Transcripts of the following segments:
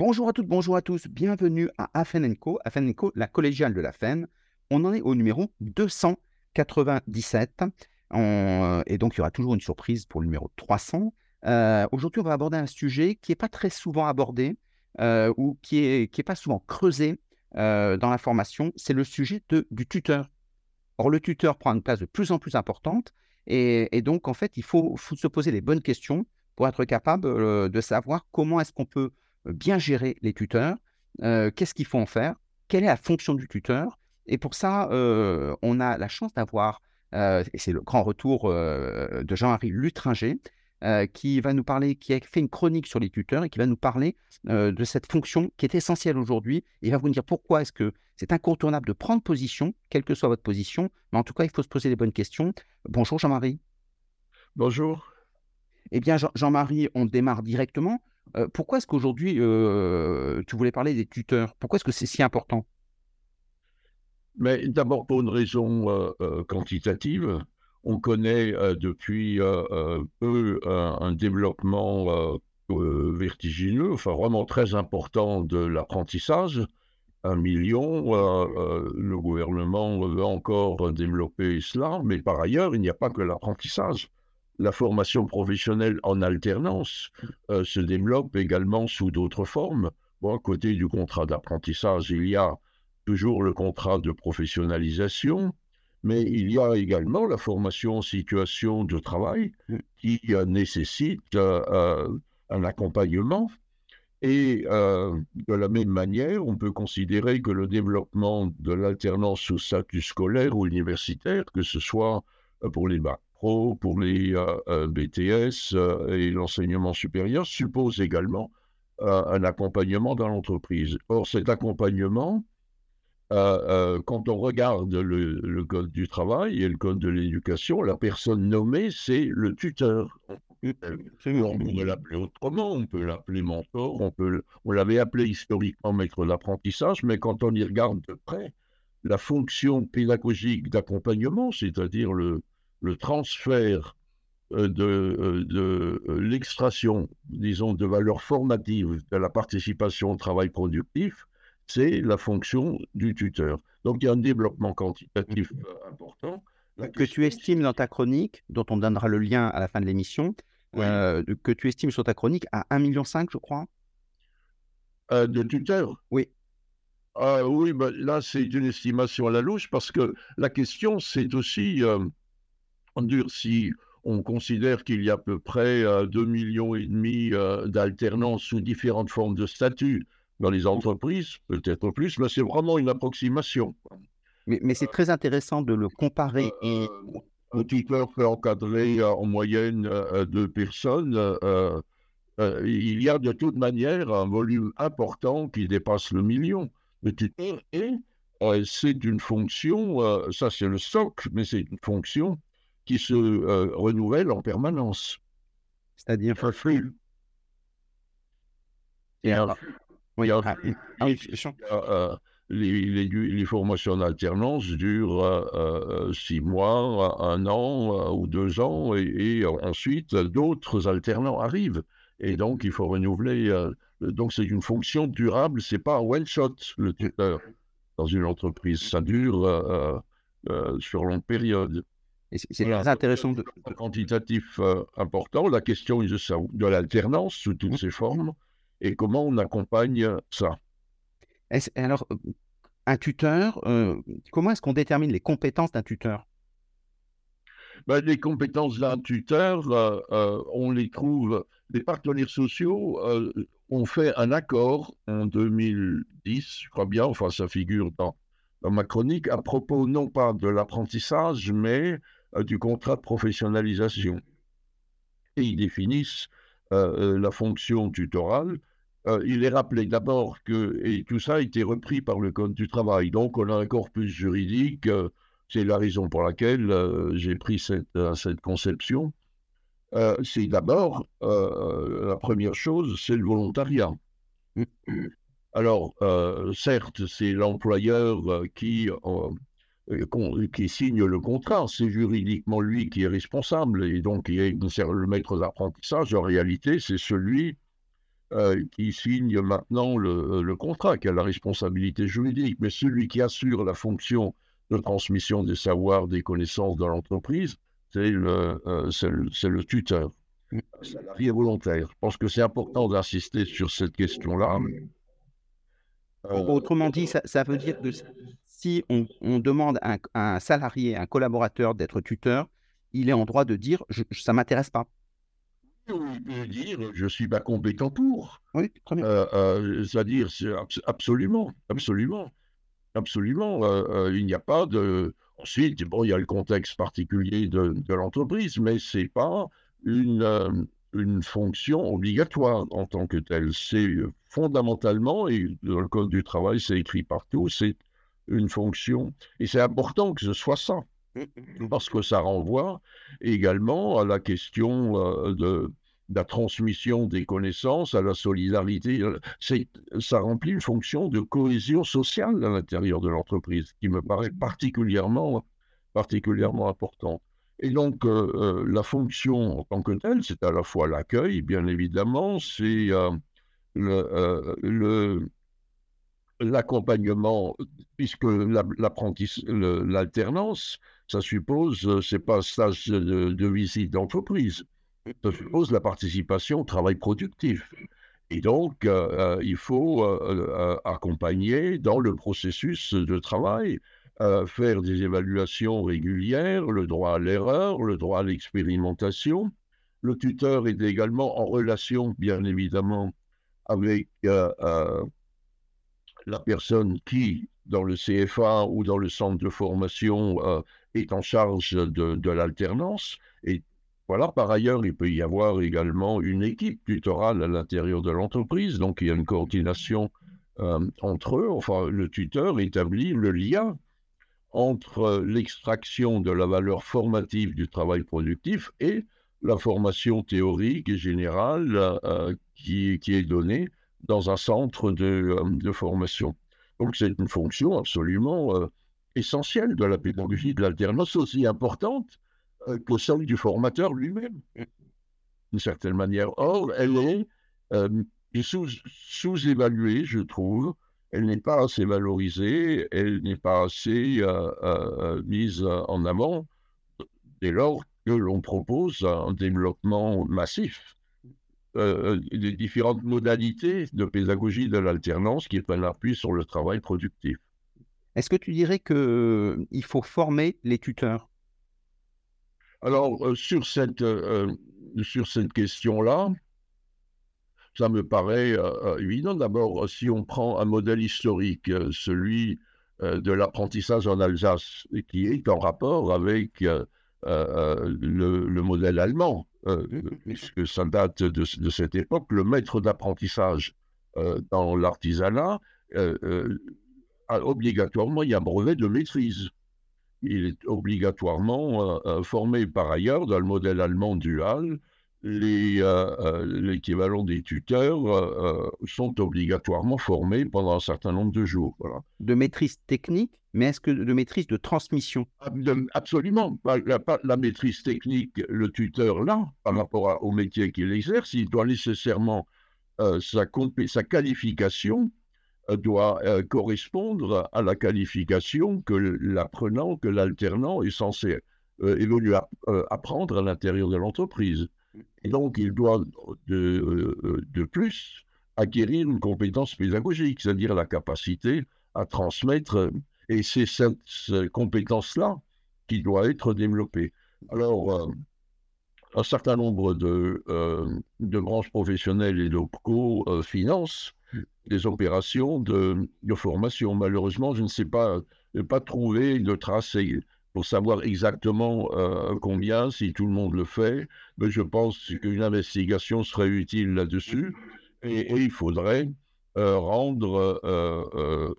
Bonjour à toutes, bonjour à tous, bienvenue à Afen Co, Afen Co, la collégiale de la FEN. On en est au numéro 297, On- et donc il y aura toujours une surprise pour le numéro 300. Euh, Aujourd'hui, on va aborder un sujet qui n'est pas très souvent abordé euh, ou qui n'est est pas souvent creusé euh, dans la formation, c'est le sujet du tuteur. Or, le tuteur prend une place de plus en plus importante et, donc, en fait, il faut, se poser les bonnes questions pour être capable euh, de savoir comment est-ce qu'on peut bien gérer les tuteurs, euh, qu'est-ce qu'il faut en faire, quelle est la fonction du tuteur? Et pour ça, euh, on a la chance d'avoir, euh, et c'est le grand retour de Jean-Henri Lutringer, qui va nous parler, qui a fait une chronique sur les tuteurs et qui va nous parler de cette fonction qui est essentielle aujourd'hui. Il va vous dire pourquoi est-ce que c'est incontournable de prendre position, quelle que soit votre position, mais en tout cas, il faut se poser les bonnes questions. Bonjour Jean-Marie. Bonjour. Eh bien, Jean- Jean-Marie, on démarre directement. Pourquoi est-ce qu'aujourd'hui, tu voulais parler des tuteurs? Pourquoi est-ce que c'est si important? Mais d'abord pour une raison quantitative, on connaît depuis peu un, un développement vertigineux, enfin vraiment très important de l'apprentissage. Un million, le gouvernement veut encore développer cela, mais par ailleurs, il n'y a pas que l'apprentissage. La formation professionnelle en alternance euh, se développe également sous d'autres formes. À côté du contrat d'apprentissage, il y a toujours le contrat de professionnalisation, mais il y a également la formation en situation de travail qui euh, nécessite euh, un accompagnement. Et de la même manière, on peut considérer que le développement de l'alternance sous statut scolaire ou universitaire, que ce soit pour les bacs pro, pour les euh, euh, BTS euh, et l'enseignement supérieur, suppose également un accompagnement dans l'entreprise. Or, cet accompagnement, euh, euh, quand on regarde le, le code du travail et le code de l'éducation, la personne nommée, c'est le tuteur. On pourrait l'appeler autrement, on peut l'appeler mentor, on, peut, on l'avait appelé historiquement maître d'apprentissage, mais quand on y regarde de près, la fonction pédagogique d'accompagnement, c'est-à-dire le, le transfert euh, de, euh, de euh, l'extraction, disons, de valeurs formatives de la participation au travail productif, c'est la fonction du tuteur. Donc il y a un développement quantitatif important. La que tu estimes dans ta chronique, dont on donnera le lien à la fin de l'émission, oui, euh, que tu estimes sur ta chronique à 1,5 million, je crois euh, de tuteur. Oui. Ah oui, ben là c'est une estimation à la louche parce que la question c'est aussi, euh, on si on considère qu'il y a à peu près euh, 2 millions et demi euh, d'alternance sous différentes formes de statut dans les entreprises, peut-être plus, mais c'est vraiment une approximation. Mais, mais c'est très intéressant de le comparer et Euh, un tuteur peut encadrer euh, en moyenne euh, deux personnes. euh, euh, il y a de toute manière un volume important qui dépasse le million. Le tuteur est, euh, c'est une fonction, euh, ça c'est le socle, mais c'est une fonction qui se euh, renouvelle en permanence. c'est-à-dire Un flux. et oui, euh, les, les, les formations en alternance durent euh, euh, six mois, un an euh, ou deux ans, et, et ensuite d'autres alternants arrivent. Et donc il faut renouveler. donc c'est une fonction durable, c'est pas un one shot le tuteur dans une entreprise, ça dure sur longue période. Et c'est Voilà, très intéressant de, un quantitatif euh, important. La question est de, l'alternance sous toutes Mhm. ses formes et comment on accompagne ça. Est-ce- alors, euh, un tuteur, euh, comment est-ce qu'on détermine les compétences d'un tuteur? Ben, les compétences d'un tuteur, euh, euh, on les trouve. Les partenaires sociaux euh, ont fait un accord en 2010, je crois bien, enfin ça figure dans, dans ma chronique, à propos non pas de l'apprentissage, mais euh, du contrat de professionnalisation. Et ils définissent euh, euh, la fonction tutorale. Euh, il est rappelé d'abord que, et tout ça a été repris par le Code du travail, donc on a un corpus juridique. euh, c'est la raison pour laquelle euh, j'ai pris cette, euh, conception. Euh, c'est d'abord, euh, la première chose, c'est le volontariat. Alors, euh, certes, c'est l'employeur euh, qui, euh, euh, qui signe le contrat, c'est juridiquement lui qui est responsable, et donc il est le maître d'apprentissage, en réalité, c'est celui qui signe maintenant le, le, contrat, qui a la responsabilité juridique, mais celui qui assure la fonction de transmission des savoirs, des connaissances dans l'entreprise, c'est le, le, le, tuteur, salarié volontaire. Je pense que c'est important d'insister sur cette question-là. Autrement dit, ça, ça, veut dire que si on, on demande à un, un, salarié, un collaborateur d'être tuteur, il est en droit de dire je, ça m'intéresse pas. Il peut dire je suis pas compétent pour. Oui, très bien. Euh, euh, C'est-à-dire absolument, absolument, absolument. Euh, il n'y a pas de. Ensuite, bon, il y a le contexte particulier de, de l'entreprise, mais c'est pas une une fonction obligatoire en tant que telle. C'est fondamentalement, et dans le Code du travail, c'est écrit partout, c'est une fonction. Et c'est important que ce soit ça. Mmh. parce que ça renvoie également à la question euh, de, la transmission des connaissances, à la solidarité. Ça remplit une fonction de cohésion sociale à l'intérieur de l'entreprise qui me paraît particulièrement, particulièrement importante. Et donc, euh, euh, la fonction en tant que telle, c'est à la fois l'accueil, bien évidemment, c'est le, l'accompagnement, puisque l'alternance, ça suppose, euh, c'est pas un stage de, visite d'entreprise, ça suppose la participation au travail productif. Et donc, euh, euh, il faut accompagner dans le processus de travail, faire des évaluations régulières, le droit à l'erreur, le droit à l'expérimentation. Le tuteur est également en relation, bien évidemment, avec la personne qui, dans le CFA ou dans le centre de formation, euh, est en charge de, l'alternance. Et voilà, par ailleurs, il peut y avoir également une équipe tutorale à l'intérieur de l'entreprise. Donc, il y a une coordination euh, entre eux. Enfin, le tuteur établit le lien entre l'extraction de la valeur formative du travail productif et la formation théorique et générale euh, qui, est donnée dans un centre de, euh, de formation. Donc c'est une fonction absolument euh, essentielle de la pédagogie de l'alternance, aussi importante euh, que celle du formateur lui-même, d'une certaine manière. Or, elle est sous-évaluée, je trouve. Elle n'est pas assez valorisée, elle n'est pas assez mise en avant dès lors que l'on propose un développement massif euh, les différentes modalités de pédagogie de l'alternance qui prennent appui sur le travail productif. Est-ce que tu dirais qu'il euh, faut former les tuteurs? Alors, euh, sur cette, sur cette question-là, ça me paraît évident. D'abord, si on prend un modèle historique, celui de l'apprentissage en Alsace, qui est en rapport avec le, modèle allemand, euh, puisque ça date de, cette époque, le maître d'apprentissage euh, dans l'artisanat, euh, obligatoirement, il y a un brevet de maîtrise. Il est obligatoirement formé par ailleurs dans le modèle allemand dual. L'équivalent des tuteurs sont obligatoirement formés pendant un certain nombre de jours. Voilà. De maîtrise technique mais est-ce que de maîtrise de transmission? Absolument. La, la, maîtrise technique, le tuteur, là, par rapport au métier qu'il exerce, il doit nécessairement, euh, sa, sa, qualification euh, doit euh, correspondre à la qualification que l'apprenant, que l'alternant est censé évoluer, apprendre à l'intérieur de l'entreprise. Et donc, il doit de, de plus acquérir une compétence pédagogique, c'est-à-dire la capacité à transmettre et c'est cette, compétence-là qui doit être développée. Alors, euh, un certain nombre de, euh, de branches professionnelles et d'OPCO euh, financent des opérations de, de, formation. Malheureusement, je ne sais pas, pas trouver de traces pour savoir exactement combien, si tout le monde le fait, mais je pense qu'une investigation serait utile là-dessus. Et, et, il faudrait rendre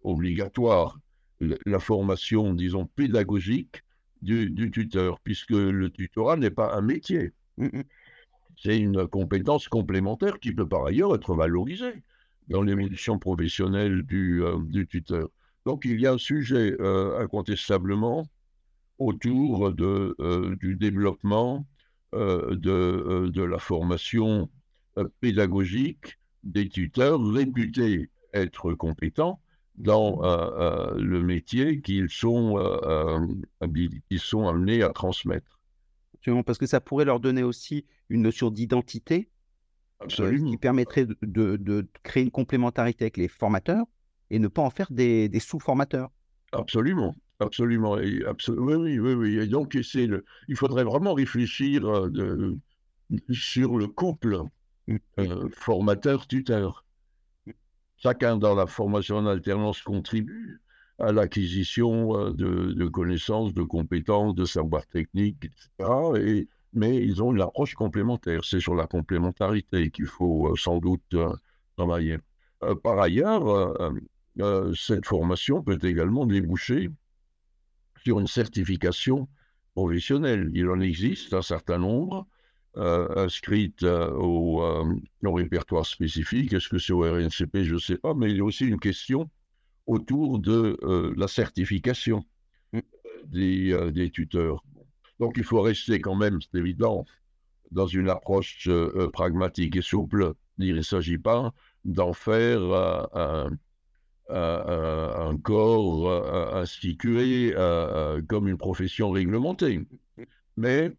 obligatoire la formation, disons, pédagogique du, tuteur, puisque le tutorat n'est pas un métier. Mmh, mmh. C'est une compétence complémentaire qui peut par ailleurs être valorisée dans l'évolution professionnelle du, euh, du, tuteur. Donc il y a un sujet euh, incontestablement autour de, euh, du développement de, de, la formation pédagogique des tuteurs réputés être compétents dans le métier qu'ils sont, sont amenés à transmettre. Parce que ça pourrait leur donner aussi une notion d'identité qui permettrait de, créer une complémentarité avec les formateurs et ne pas en faire des, sous-formateurs. Absolument. Absolument. Et oui, oui, oui, oui. Donc, le... il faudrait vraiment réfléchir de... sur le couple euh, formateur-tuteur. Chacun dans la formation en alternance contribue à l'acquisition euh, de, connaissances, de compétences, de savoir techniques, etc. Et mais ils ont une approche complémentaire. C'est sur la complémentarité qu'il faut euh, sans doute euh, travailler. Euh, par ailleurs, cette formation peut également déboucher sur une certification professionnelle. Il en existe un certain nombre inscrites au, au, répertoire spécifique. Est-ce que c'est au RNCP Je ne sais pas, mais il y a aussi une question autour de la certification mmh. des, des tuteurs. Donc il faut rester quand même, c'est évident, dans une approche euh, euh, pragmatique et souple. Il ne s'agit pas d'en faire euh, un, corps institué comme une profession réglementée. Mais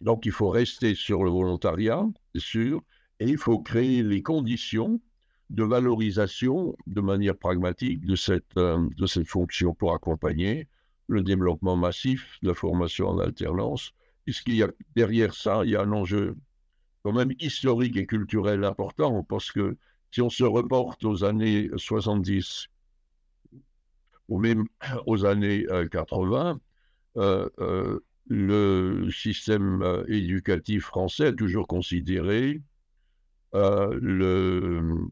donc il faut rester sur le volontariat, c'est sûr, et il faut créer les conditions de valorisation de manière pragmatique de cette, de cette fonction pour accompagner le développement massif de la formation en alternance, puisqu'il y a derrière ça, il y a un enjeu quand même historique et culturel important, parce que si on se reporte aux années 70 ou même aux années 80, euh, euh, le système éducatif français a toujours considéré le,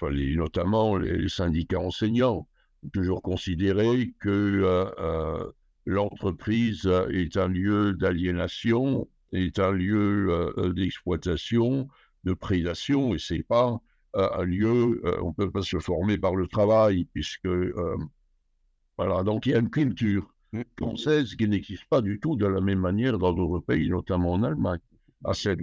notamment les syndicats enseignants toujours considéré que euh, euh, l'entreprise est un lieu d'aliénation, est un lieu euh, d'exploitation, de prédation, et c'est pas un lieu, on ne peut pas se former par le travail, puisque voilà, donc il y a une culture mmh. française qui n'existe pas du tout de la même manière dans d'autres pays, notamment en Allemagne, à, cette,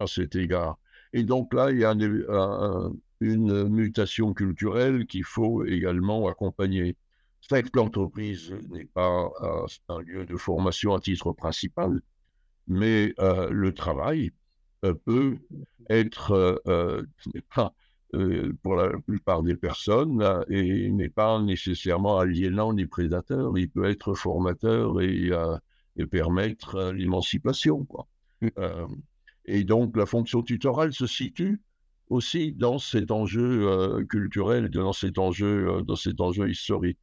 à cet égard. Et donc là, il y a un, une mutation culturelle qu'il faut également accompagner. C'est que l'entreprise n'est pas euh, un lieu de formation à titre principal, mais euh, le travail euh, peut être, pas, pour la plupart des personnes, et n'est pas nécessairement aliénant ni prédateur, il peut être formateur et, et permettre l'émancipation. Mmh. et donc la fonction tutorale se situe aussi dans cet enjeu euh, culturel, dans cet enjeu, euh, dans cet enjeu historique.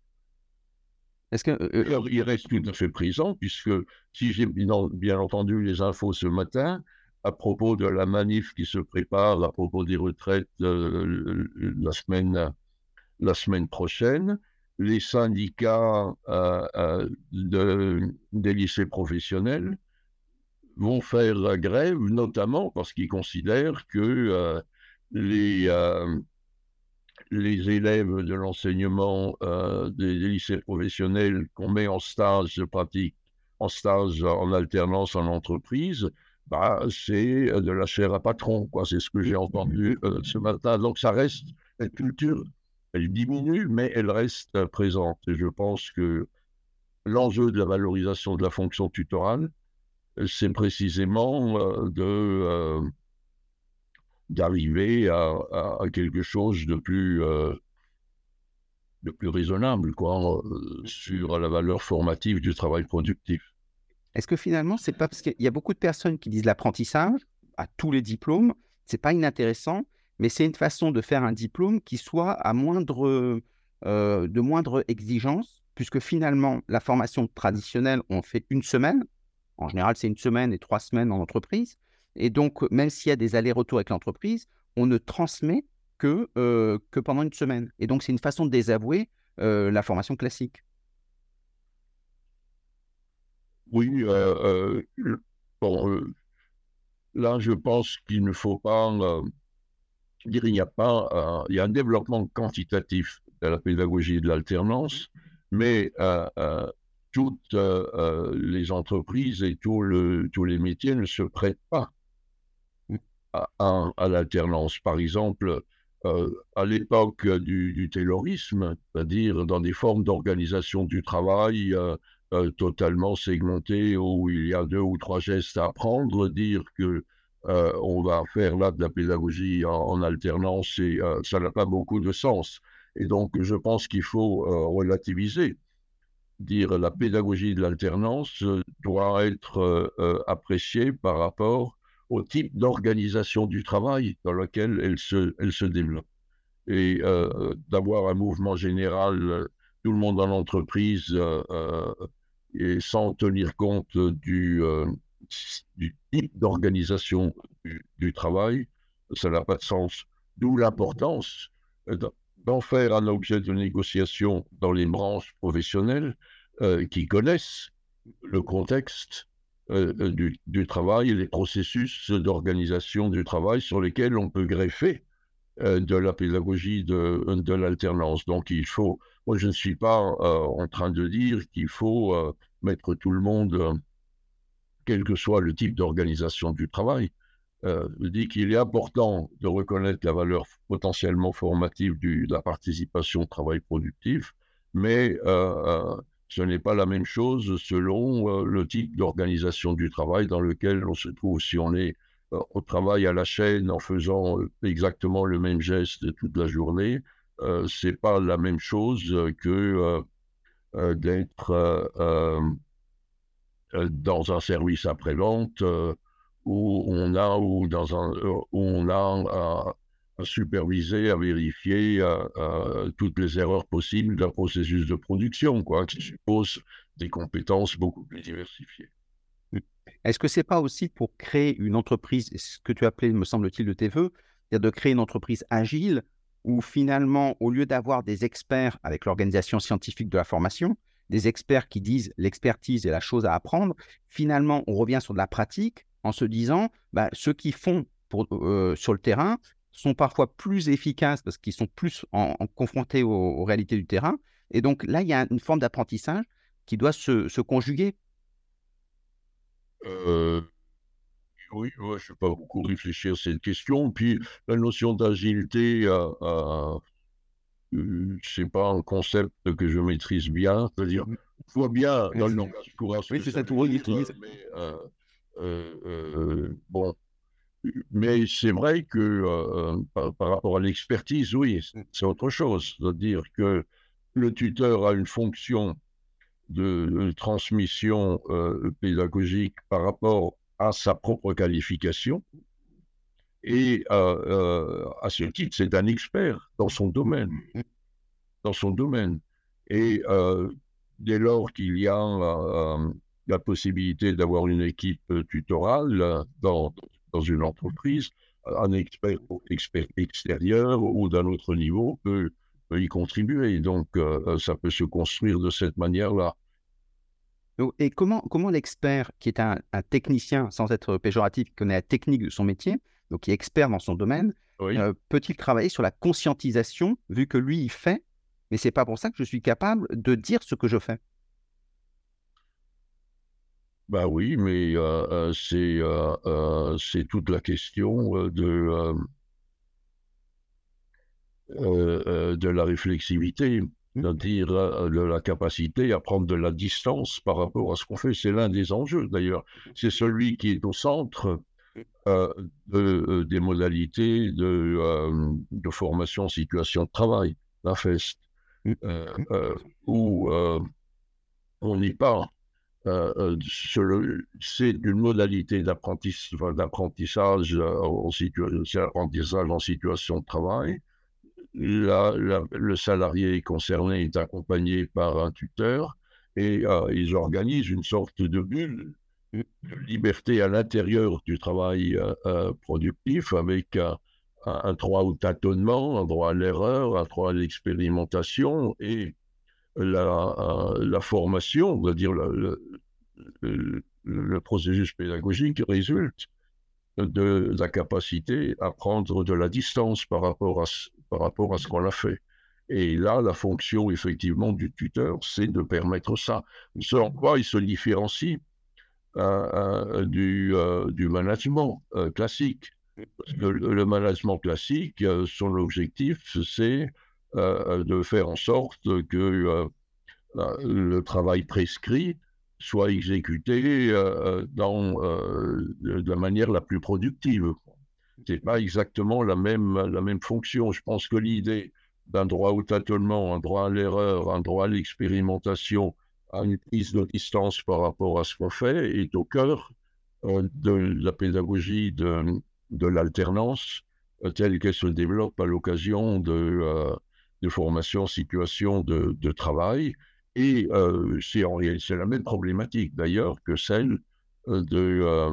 Est-ce que euh, il reste tout à fait présent puisque si j'ai bien, entendu les infos ce matin à propos de la manif qui se prépare à propos des retraites la semaine la semaine prochaine, les syndicats de, des lycées professionnels vont faire la grève, notamment parce qu'ils considèrent que les, euh, les élèves de l'enseignement euh, des, lycées professionnels qu'on met en stage de pratique, en stage en alternance en entreprise, bah, c'est de la chair à patron. Quoi. C'est ce que j'ai entendu euh, ce matin. Donc ça reste, cette culture, elle diminue, mais elle reste présente. Et je pense que l'enjeu de la valorisation de la fonction tutorale, c'est précisément d'arriver à, quelque chose de plus, euh, de plus raisonnable quoi, euh, sur la valeur formative du travail productif. Est-ce que finalement, c'est pas parce qu'il y a beaucoup de personnes qui disent l'apprentissage à tous les diplômes, c'est pas inintéressant, mais c'est une façon de faire un diplôme qui soit moindre, euh, de moindre exigence, puisque finalement, la formation traditionnelle, on fait une semaine. En général, c'est une semaine et trois semaines en entreprise. Et donc, même s'il y a des allers-retours avec l'entreprise, on ne transmet que, que pendant une semaine. Et donc, c'est une façon de désavouer la formation classique. Oui, bon, là, je pense qu'il ne faut pas dire il n'y a pas, il y a un développement quantitatif de la pédagogie de l'alternance, mais toutes les entreprises et tous les métiers ne se prêtent pas à, l'alternance. Par exemple, à l'époque du, terrorisme, c'est-à-dire dans des formes d'organisation du travail totalement segmentées où il y a deux ou trois gestes à apprendre, dire que on va faire là de la pédagogie en, alternance, et ça n'a pas beaucoup de sens. Et donc, je pense qu'il faut relativiser dire la pédagogie de l'alternance doit être appréciée par rapport au type d'organisation du travail dans lequel elle se, elle se développe. Et d'avoir un mouvement général, tout le monde dans l'entreprise, et sans tenir compte du, du type d'organisation du, travail, ça n'a pas de sens. D'où l'importance d'en faire un objet de négociation dans les branches professionnelles euh, qui connaissent le contexte euh, euh, du, travail et les processus d'organisation du travail sur lesquels on peut greffer de la pédagogie de, de l'alternance. Donc il faut, moi je ne suis pas en train de dire qu'il faut mettre tout le monde, quel que soit le type d'organisation du travail, euh, dit qu'il est important de reconnaître la valeur potentiellement formative de la participation au travail productif, mais euh, euh, ce n'est pas la même chose selon le type d'organisation du travail dans lequel on se trouve. Si on est au travail à la chaîne en faisant exactement le même geste toute la journée, c'est pas la même chose que d'être dans un service après-vente où on a, ou dans un, euh, où on a à, superviser, à vérifier toutes les erreurs possibles d'un processus de production, quoi, qui suppose des compétences beaucoup plus diversifiées. Est-ce que c'est pas aussi pour créer une entreprise, ce que tu appelais, me semble-t-il, de tes voeux, c'est-à-dire de créer une entreprise agile où finalement, au lieu d'avoir des experts avec l'organisation scientifique de la formation, des experts qui disent l'expertise est la chose à apprendre, finalement, on revient sur de la pratique, en se disant, bah, ceux qui font pour, euh, sur le terrain sont parfois plus efficaces parce qu'ils sont plus confrontés aux, réalités du terrain. Et donc là, il y a une forme d'apprentissage qui doit se conjuguer. Euh, oui, je ne vais pas beaucoup réfléchir à cette question. Puis la notion d'agilité, euh, euh, c'est pas un concept que je maîtrise bien. C'est-à-dire, je vois bien dans le langage courant. Oui, c'est ça, tout. Mais, euh, euh, bon, mais c'est vrai que euh, par, rapport à l'expertise, oui, c'est autre chose. C'est-à-dire que le tuteur a une fonction de, transmission pédagogique par rapport à sa propre qualification. Et à ce titre, c'est un expert dans son domaine. Dans son domaine. Et dès lors qu'il y a la possibilité d'avoir une équipe euh, tutorale euh, dans, dans une entreprise, un expert, expert extérieur ou d'un autre niveau peut, y contribuer. Donc, euh, ça peut se construire de cette manière-là. Et comment, comment l'expert, qui est un, technicien, sans être péjoratif, qui connaît la technique de son métier, donc qui est expert dans son domaine, peut-il travailler sur la conscientisation, vu que lui, il fait, mais c'est pas pour ça que je suis capable de dire ce que je fais? Bah oui, mais c'est c'est toute la question de, de la réflexivité. C'est-à-dire de la capacité à prendre de la distance par rapport à ce qu'on fait. C'est l'un des enjeux d'ailleurs. C'est celui qui est au centre de, des modalités de, de formation situation de travail, la FEST, où on euh, euh, c'est une modalité d'apprentissage euh, en, en situation de travail. Le salarié concerné est accompagné par un tuteur et ils organisent une sorte de bulle de liberté à l'intérieur du travail productif avec un, droit au tâtonnement, un droit à l'erreur, un droit à l'expérimentation et la, la formation, on va dire le, le, processus pédagogique résulte de, la capacité à prendre de la distance par rapport à, par rapport à ce qu'on a fait. Et là, la fonction effectivement du tuteur, c'est de permettre ça. En quoi il se différencie euh, euh, du, euh, du management classique. le, management classique, son objectif, c'est de faire en sorte que le travail prescrit soit exécuté dans, de la manière la plus productive. Ce n'est pas exactement la même, la même fonction. Je pense que l'idée d'un droit au tâtonnement, un droit à l'erreur, un droit à l'expérimentation, à une prise de distance par rapport à ce qu'on fait, est au cœur euh, de la pédagogie de, de l'alternance euh, telle qu'elle se développe à l'occasion de, euh, de formations en situation de, de travail. Et c'est la même problématique d'ailleurs que celle de,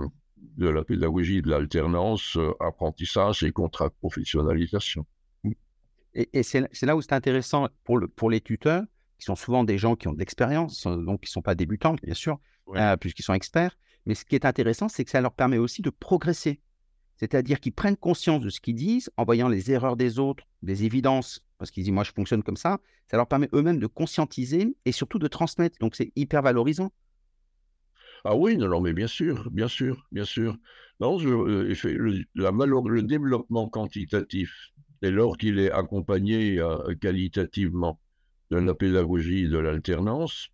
de la pédagogie de l'alternance, apprentissage et contrat de professionnalisation. Et, c'est là où c'est intéressant pour, le, pour les tuteurs, qui sont souvent des gens qui ont de l'expérience, euh, donc qui ne sont pas débutants, bien sûr, euh, puisqu'ils sont experts. Mais ce qui est intéressant, c'est que ça leur permet aussi de progresser. C'est-à-dire qu'ils prennent conscience de ce qu'ils disent en voyant les erreurs des autres, des évidences, parce qu'ils disent moi je fonctionne comme ça. Ça leur permet eux-mêmes de conscientiser et surtout de transmettre. Donc c'est hyper valorisant. Ah oui, non, non, mais bien sûr, bien sûr, bien sûr. Non, je, euh, le, la, le développement quantitatif dès lors qu'il est accompagné euh, qualitativement de la pédagogie de l'alternance,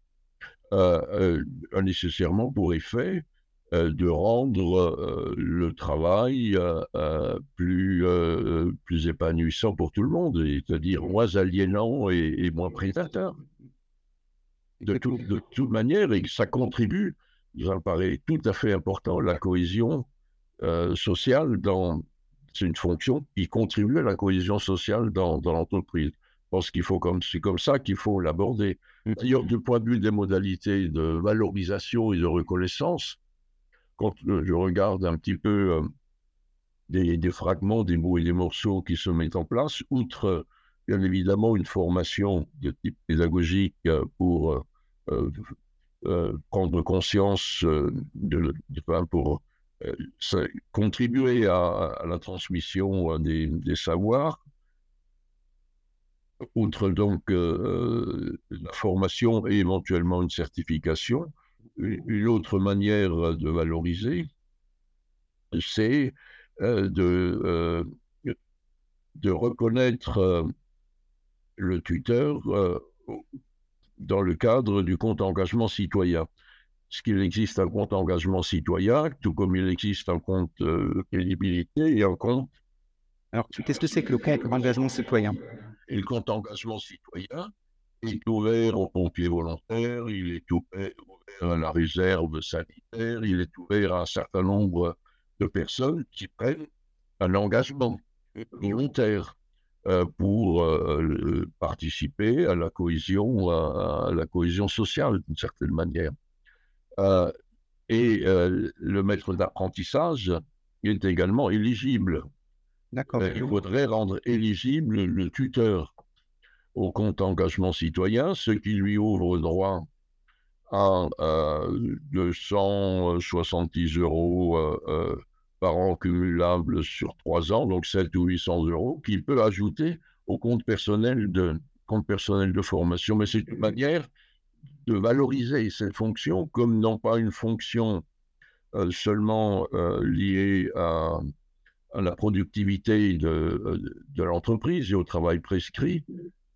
euh, euh, a nécessairement pour effet de rendre le travail plus, plus épanouissant pour tout le monde, c'est-à-dire moins aliénant et, moins prédateur. De, de, toute manière, et ça contribue, ça me paraît tout à fait important, la cohésion sociale dans, c'est une fonction qui contribue à la cohésion sociale dans, l'entreprise. Je pense qu'il faut comme c'est comme ça qu'il faut l'aborder. Mmh. D'ailleurs, du point de vue des modalités de valorisation et de reconnaissance, quand euh, je regarde un petit peu euh, des, fragments, des mots et des morceaux qui se mettent en place, outre bien évidemment une formation de type pédagogique euh, pour prendre conscience de, de, pour euh, contribuer à, la transmission euh, des, savoirs, outre donc euh, la formation et éventuellement une certification, une autre manière de valoriser, c'est de, de reconnaître le tuteur dans le cadre du compte engagement citoyen. Ce qu'il existe un compte engagement citoyen, tout comme il existe un compte euh, crédibilité et un compte? Alors, qu'est-ce que c'est que le compte engagement citoyen? Et le compte engagement citoyen est ouvert aux pompiers volontaires, il est ouvert à la réserve sanitaire, il est ouvert à un certain nombre de personnes qui prennent un engagement volontaire pour euh, participer à la cohésion, à la cohésion sociale d'une certaine manière. Euh, et euh, le maître d'apprentissage est également éligible. D'accord. Euh, il faudrait rendre éligible le tuteur au compte engagement citoyen, ce qui lui ouvre droit à 270 euros par an cumulable sur trois ans, donc 7 ou 800 euros, qu'il peut ajouter au compte personnel de, compte personnel de formation. Mais c'est une manière de valoriser cette fonction comme non pas une fonction euh, seulement euh, liée à, la productivité de, de, l'entreprise et au travail prescrit,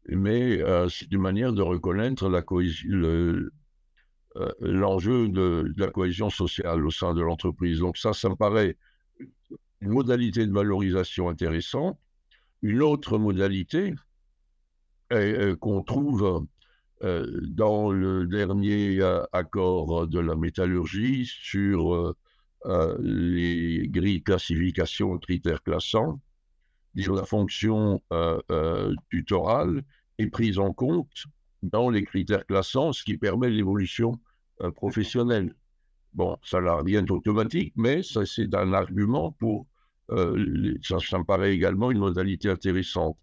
mais euh, c'est une manière de reconnaître l'enjeu de, la cohésion sociale au sein de l'entreprise. Donc ça, ça me paraît une modalité de valorisation intéressante. Une autre modalité qu'on trouve euh, dans le dernier euh, accord de la métallurgie sur euh, les grilles de classification critères classants, la fonction tutorale est prise en compte dans les critères classants, ce qui permet l'évolution professionnelle. Bon, ça n'a rien d'automatique, mais c'est un argument pour. Ça, ça, me paraît également une modalité intéressante.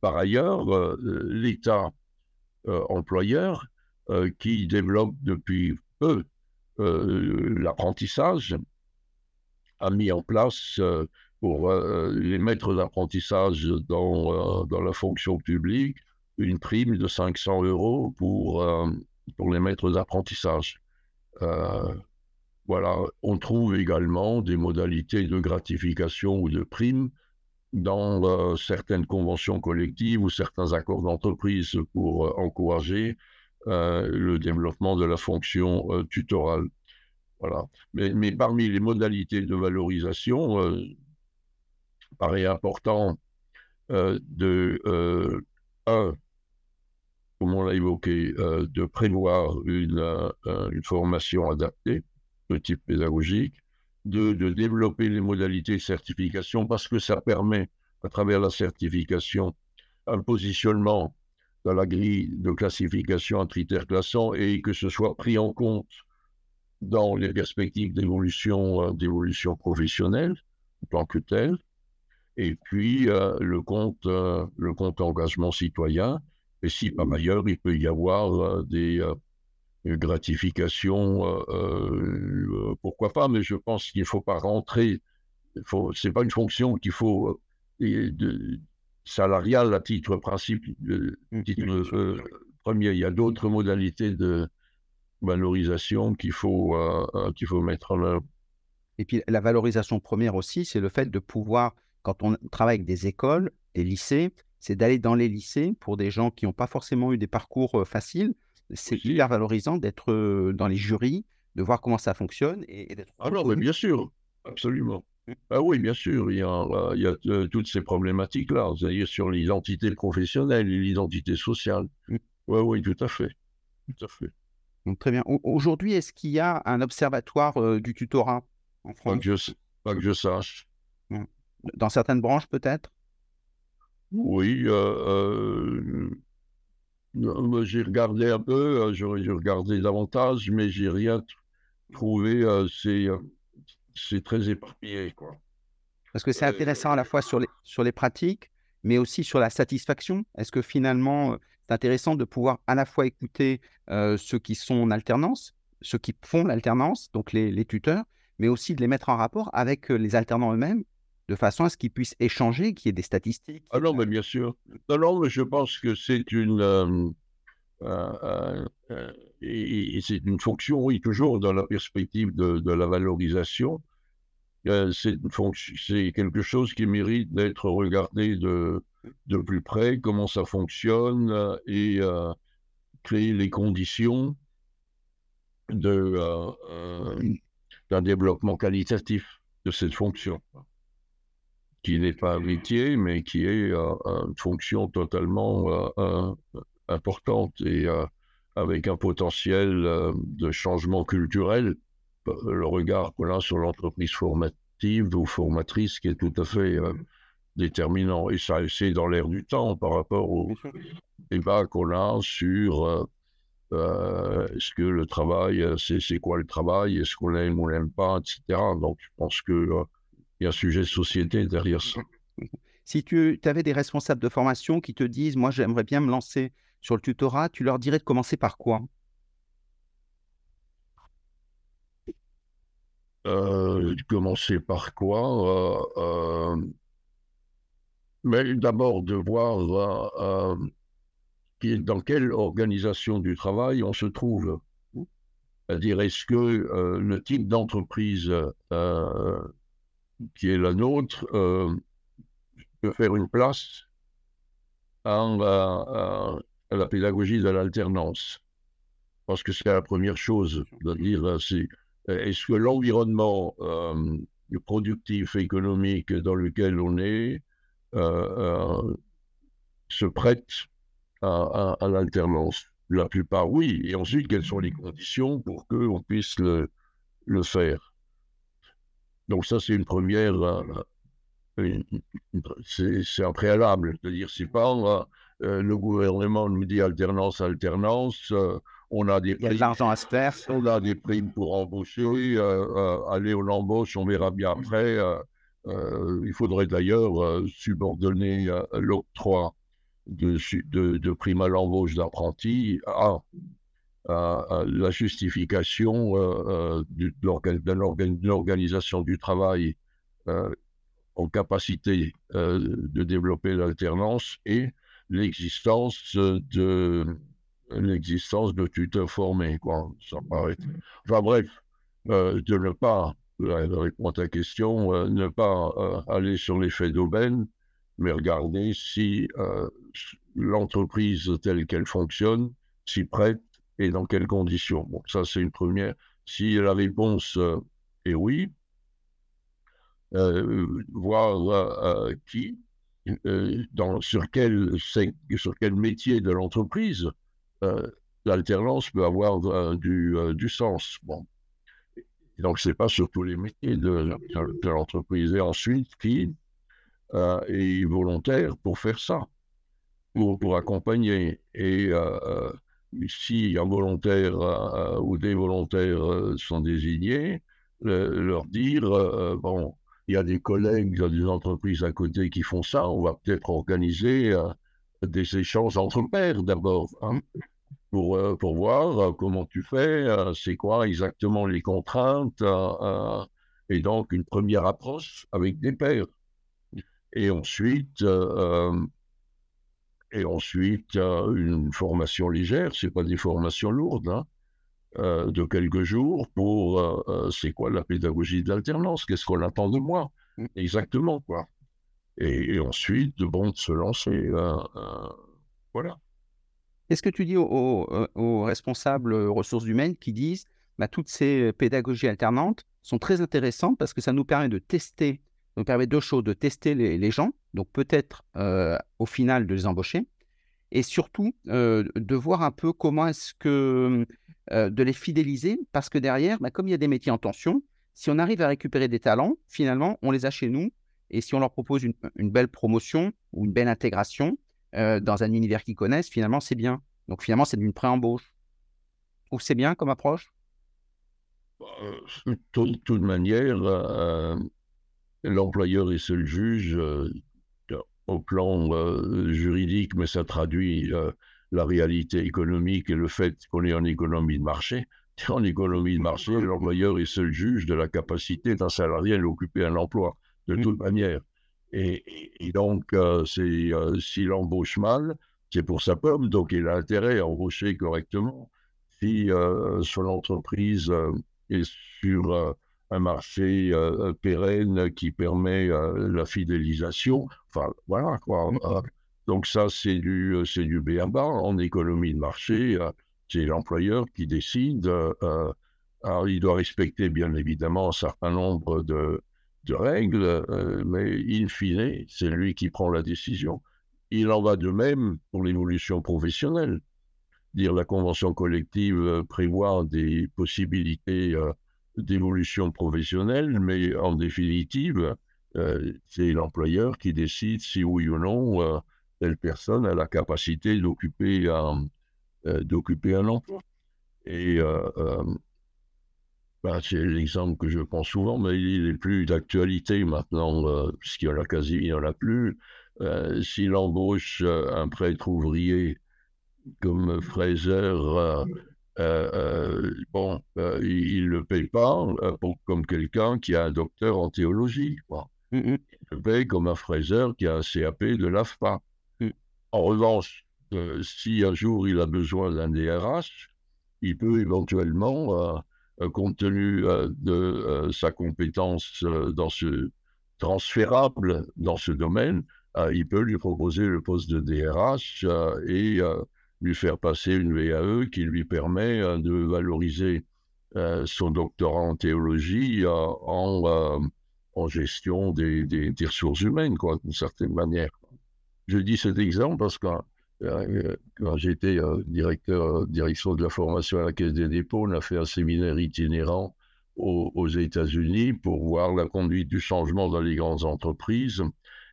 Par ailleurs, l'État euh, employeur euh, qui développe depuis peu euh, l'apprentissage, a mis en place pour les maîtres d'apprentissage dans, dans la fonction publique une prime de 500 euros pour, pour les maîtres d'apprentissage. Voilà, on trouve également des modalités de gratification ou de primes dans euh, certaines conventions collectives ou certains accords d'entreprise pour euh, encourager euh, le développement de la fonction tutorale. Voilà. Mais, parmi les modalités de valorisation, il paraît important de, un, comme on l'a évoqué, de prévoir une, une formation adaptée de type pédagogique, de, de, développer les modalités de certification parce que ça permet, à travers la certification, un positionnement dans la grille de classification en critères classants et que ce soit pris en compte dans les perspectives d'évolution euh, d'évolution professionnelle en tant que tel. Et puis euh, le compte euh, le compte engagement citoyen. Et si par ailleurs il peut y avoir des gratification, euh, euh, pourquoi pas, mais je pense qu'il ne faut pas rentrer. Ce n'est pas une fonction qu'il faut euh, de, salariale à titre principe, mmh, titre premier. Il y a d'autres modalités de valorisation qu'il faut, qu'il faut mettre en œuvre. Et puis la valorisation première aussi, c'est le fait de pouvoir, quand on travaille avec des écoles, des lycées, c'est d'aller dans les lycées pour des gens qui n'ont pas forcément eu des parcours faciles, c'est hyper valorisant d'être dans les jurys, de voir comment ça fonctionne et, d'être. Ah non, mais bien sûr, absolument. Mmh. Ah oui, bien sûr, il y a, il y a toutes ces problématiques-là, c'est-à-dire sur l'identité professionnelle et l'identité sociale. Oui, mmh. oui, tout à fait. Tout à fait. Donc, très bien. Aujourd'hui, est-ce qu'il y a un observatoire du tutorat en France pas que, je, pas que je sache. Mmh. Dans certaines branches, peut-être? Oui, euh, j'ai regardé un peu, euh, j'aurais dû regarder davantage, mais j'ai rien trouvé. Euh, c'est, euh, c'est très éparpillé, quoi. Parce que c'est intéressant à la fois sur les, sur les pratiques, mais aussi sur la satisfaction. Est-ce que finalement, c'est intéressant de pouvoir à la fois écouter ceux qui sont en alternance, ceux qui font l'alternance, donc les, les, tuteurs, mais aussi de les mettre en rapport avec les alternants eux-mêmes de façon à ce qu'ils puissent échanger, qu'il y ait des statistiques. Ah non, mais bien sûr. Non, non, mais je pense que c'est une, euh, euh, euh, et, c'est une fonction, oui, toujours dans la perspective de, la valorisation. c'est, c'est quelque chose qui mérite d'être regardé de, de plus près, comment ça fonctionne et créer les conditions de, d'un développement qualitatif de cette fonction qui n'est pas un métier, mais qui est euh, une fonction totalement euh, euh, importante et avec un potentiel de changement culturel. Le regard qu'on a sur l'entreprise formative ou formatrice qui est tout à fait déterminant. Et ça, c'est dans l'air du temps par rapport au débat qu'on a sur est-ce que le travail, c'est quoi le travail, est-ce qu'on l'aime ou on l'aime pas, etc. Donc, je pense que il y a un sujet de société derrière ça. Si tu avais des responsables de formation qui te disent, moi j'aimerais bien me lancer sur le tutorat, tu leur dirais de commencer par quoi? Euh, Commencer par quoi? Euh, euh, Mais d'abord de voir euh, dans quelle organisation du travail on se trouve. C'est-à-dire, est-ce que le type d'entreprise qui est la nôtre, euh, peut faire une place à, la pédagogie de l'alternance. Parce que c'est la première chose, de dire, euh, euh, est-ce que l'environnement euh, productif, économique dans lequel on est se prête à, l'alternance? La plupart, oui. Et ensuite, quelles sont les conditions pour qu'on puisse le faire? Donc ça, c'est une première, euh, c'est un préalable. C'est-à-dire, c'est pas euh, le gouvernement nous dit alternance, alternance, euh, on a des Il y a de l'argent à se faire. On a des primes pour embaucher, aller au embauche, on verra bien après. il faudrait d'ailleurs subordonner l'octroi de, de, de primes à l'embauche d'apprentis à la justification euh, euh, de l'organisation du travail euh, en capacité de développer l'alternance et l'existence de l'existence de tuteurs formés. Quoi. Ça paraît... Enfin bref, de ne pas, répondre à ta question, ne pas aller sur l'effet d'aubaine, mais regarder si l'entreprise telle qu'elle fonctionne s'y prête et dans quelles conditions? Bon, ça c'est une première. Si la réponse est oui, voir qui, dans, sur, quel, métier de l'entreprise l'alternance peut avoir du, sens. Bon. donc, ce n'est pas sur tous les métiers de, l'entreprise. Et ensuite, qui est volontaire pour faire ça, pour accompagner. Et si un volontaire ou des volontaires sont désignés, leur dire, bon, il y a des collègues dans des entreprises à côté qui font ça. On va peut-être organiser euh, des échanges entre pairs d'abord, hein, pour, euh, pour voir euh, comment tu fais, c'est quoi exactement les contraintes, et donc une première approche avec des pairs. Et ensuite, et ensuite une formation légère, c'est pas des formations lourdes. Hein, euh, de quelques jours pour euh, euh, c'est quoi la pédagogie de l'alternance, qu'est-ce qu'on attend de moi, mmh. exactement quoi. Et, ensuite, bon, de se lancer, voilà. Qu'est-ce que tu dis aux, responsables ressources humaines qui disent bah, toutes ces pédagogies alternantes sont très intéressantes parce que ça nous permet de tester, nous permet deux choses, de tester les, gens, donc peut-être au final de les embaucher, et surtout de voir un peu comment est-ce que euh, de les fidéliser parce que derrière, bah, comme il y a des métiers en tension, si on arrive à récupérer des talents, finalement, on les a chez nous. Et si on leur propose une, belle promotion ou une belle intégration euh, dans un univers qu'ils connaissent, finalement, c'est bien. Donc finalement, c'est d'une pré-embauche. Ou c'est bien comme approche? Bah, De toute, manière, euh, l'employeur est seul juge au plan juridique, mais ça traduit la réalité économique et le fait qu'on est en économie de marché. En économie de marché, l'employeur est seul juge de la capacité d'un salarié à occuper un emploi, de toute manière. Et, donc, euh, euh, s'il embauche mal, c'est pour sa pomme, donc il a intérêt à embaucher correctement. Si euh, son entreprise est sur un marché pérenne qui permet la fidélisation, enfin voilà quoi. Donc ça, c'est du, euh, c'est du BABA. En économie de marché, euh, c'est l'employeur qui décide. Euh, alors, il doit respecter, bien évidemment, un certain nombre de, de règles, mais in fine, c'est lui qui prend la décision. Il en va de même pour l'évolution professionnelle. Dire la convention collective prévoit des possibilités d'évolution professionnelle, mais en définitive, c'est l'employeur qui décide si oui ou non telle personne a la capacité d'occuper un, euh, un emploi. Et euh, euh, ben, c'est l'exemple que je prends souvent, mais il n'est plus d'actualité maintenant, puisqu'il n'y en a quasi, il y en a plus. S'il embauche un prêtre ouvrier comme Fraser, bon, il ne le paye pas comme quelqu'un qui a un docteur en théologie. Mmh il le paye comme un Fraser qui a un CAP de l'AFPA. En revanche, euh, si un jour il a besoin d'un DRH, il peut éventuellement, euh, euh, compte tenu de sa compétence dans ce transférable dans ce domaine, il peut lui proposer le poste de DRH et lui faire passer une VAE qui lui permet de valoriser son doctorat en théologie en, en gestion des, des, ressources humaines, quoi, d'une certaine manière. Je dis cet exemple parce que euh, quand j'étais euh, directeur euh, direction de la formation à la Caisse des dépôts, on a fait un séminaire itinérant aux, États-Unis pour voir la conduite du changement dans les grandes entreprises.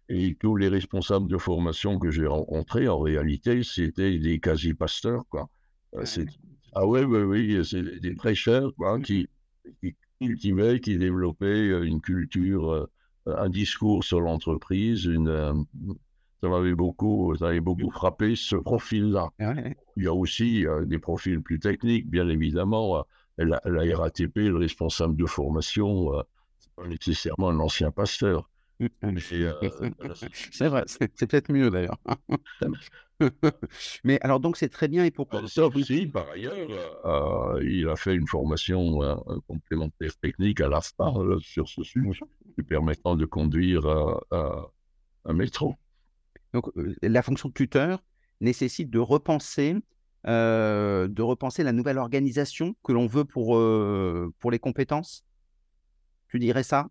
Et tous les responsables de formation que j'ai rencontrés, en réalité, c'était des quasi-pasteurs. Quoi. Ah oui, oui, oui, c'est des prêcheurs quoi, qui, qui cultivaient, qui développaient une culture, un discours sur l'entreprise, une ça m'avait beaucoup, ça beaucoup frappé ce profil-là. Ah Il y a aussi euh, des profils plus techniques, bien évidemment. Euh, la, RATP, le responsable de formation, euh, c'est pas nécessairement un ancien pasteur. Mmh, euh, c'est vrai, c'est peut-être mieux d'ailleurs. Mais alors donc c'est très bien et pourquoi sauf si, par ailleurs, euh, il a fait une formation euh, complémentaire technique à l'AFPA euh, sur ce sujet, lui permettant de conduire euh, un métro. Donc la fonction de tuteur nécessite de repenser, de repenser la nouvelle organisation que l'on veut pour, pour les compétences? Tu dirais ça?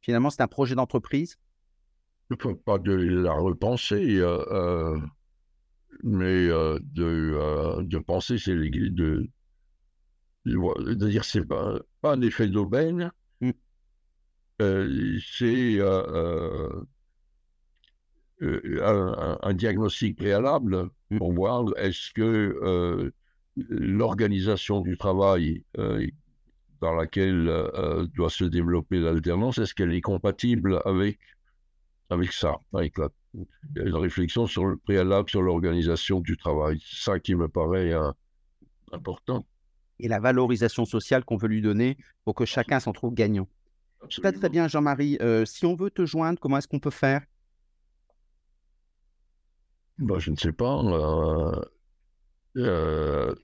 Finalement, c'est un projet d'entreprise? Pas de la repenser, euh, euh, mais euh, de, de penser, c'est de, de, de dire c'est pas, pas un effet d'aubaine, euh, c'est un, diagnostic préalable Mmh. pour voir est-ce que l'organisation du travail euh, dans laquelle euh, doit se développer l'alternance, est-ce qu'elle est compatible avec, avec ça, avec la, la réflexion sur le préalable sur l'organisation du travail? C'est ça qui me paraît euh, important. Et la valorisation sociale qu'on veut lui donner pour que chacun s'en trouve gagnant. Très, très Absolument. bien Jean-Marie, si on veut te joindre, comment est-ce qu'on peut faire? Ben, je ne sais pas. euh, euh,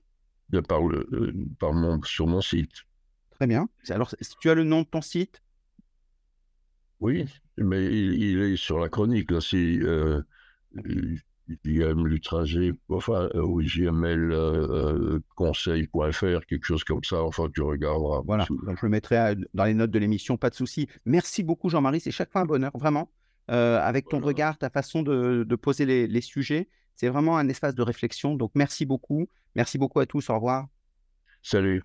de par, le, euh, par mon, sur mon site. Très bien. Alors si tu as le nom de ton site? Oui, mais il, il est sur la chronique. Là, c'est euh, JM Lutrager, enfin, euh, oui, JML euh, conseil.fr, quelque chose comme ça. Enfin, tu regarderas. Voilà, donc je le mettrai à dans les notes de l'émission, pas de souci. Merci beaucoup Jean-Marie, c'est chaque fois un bonheur, vraiment. Avec ton Voilà. regard, ta façon de de poser les les sujets, c'est vraiment un espace de réflexion, donc merci beaucoup. Merci beaucoup à tous, au revoir. Salut.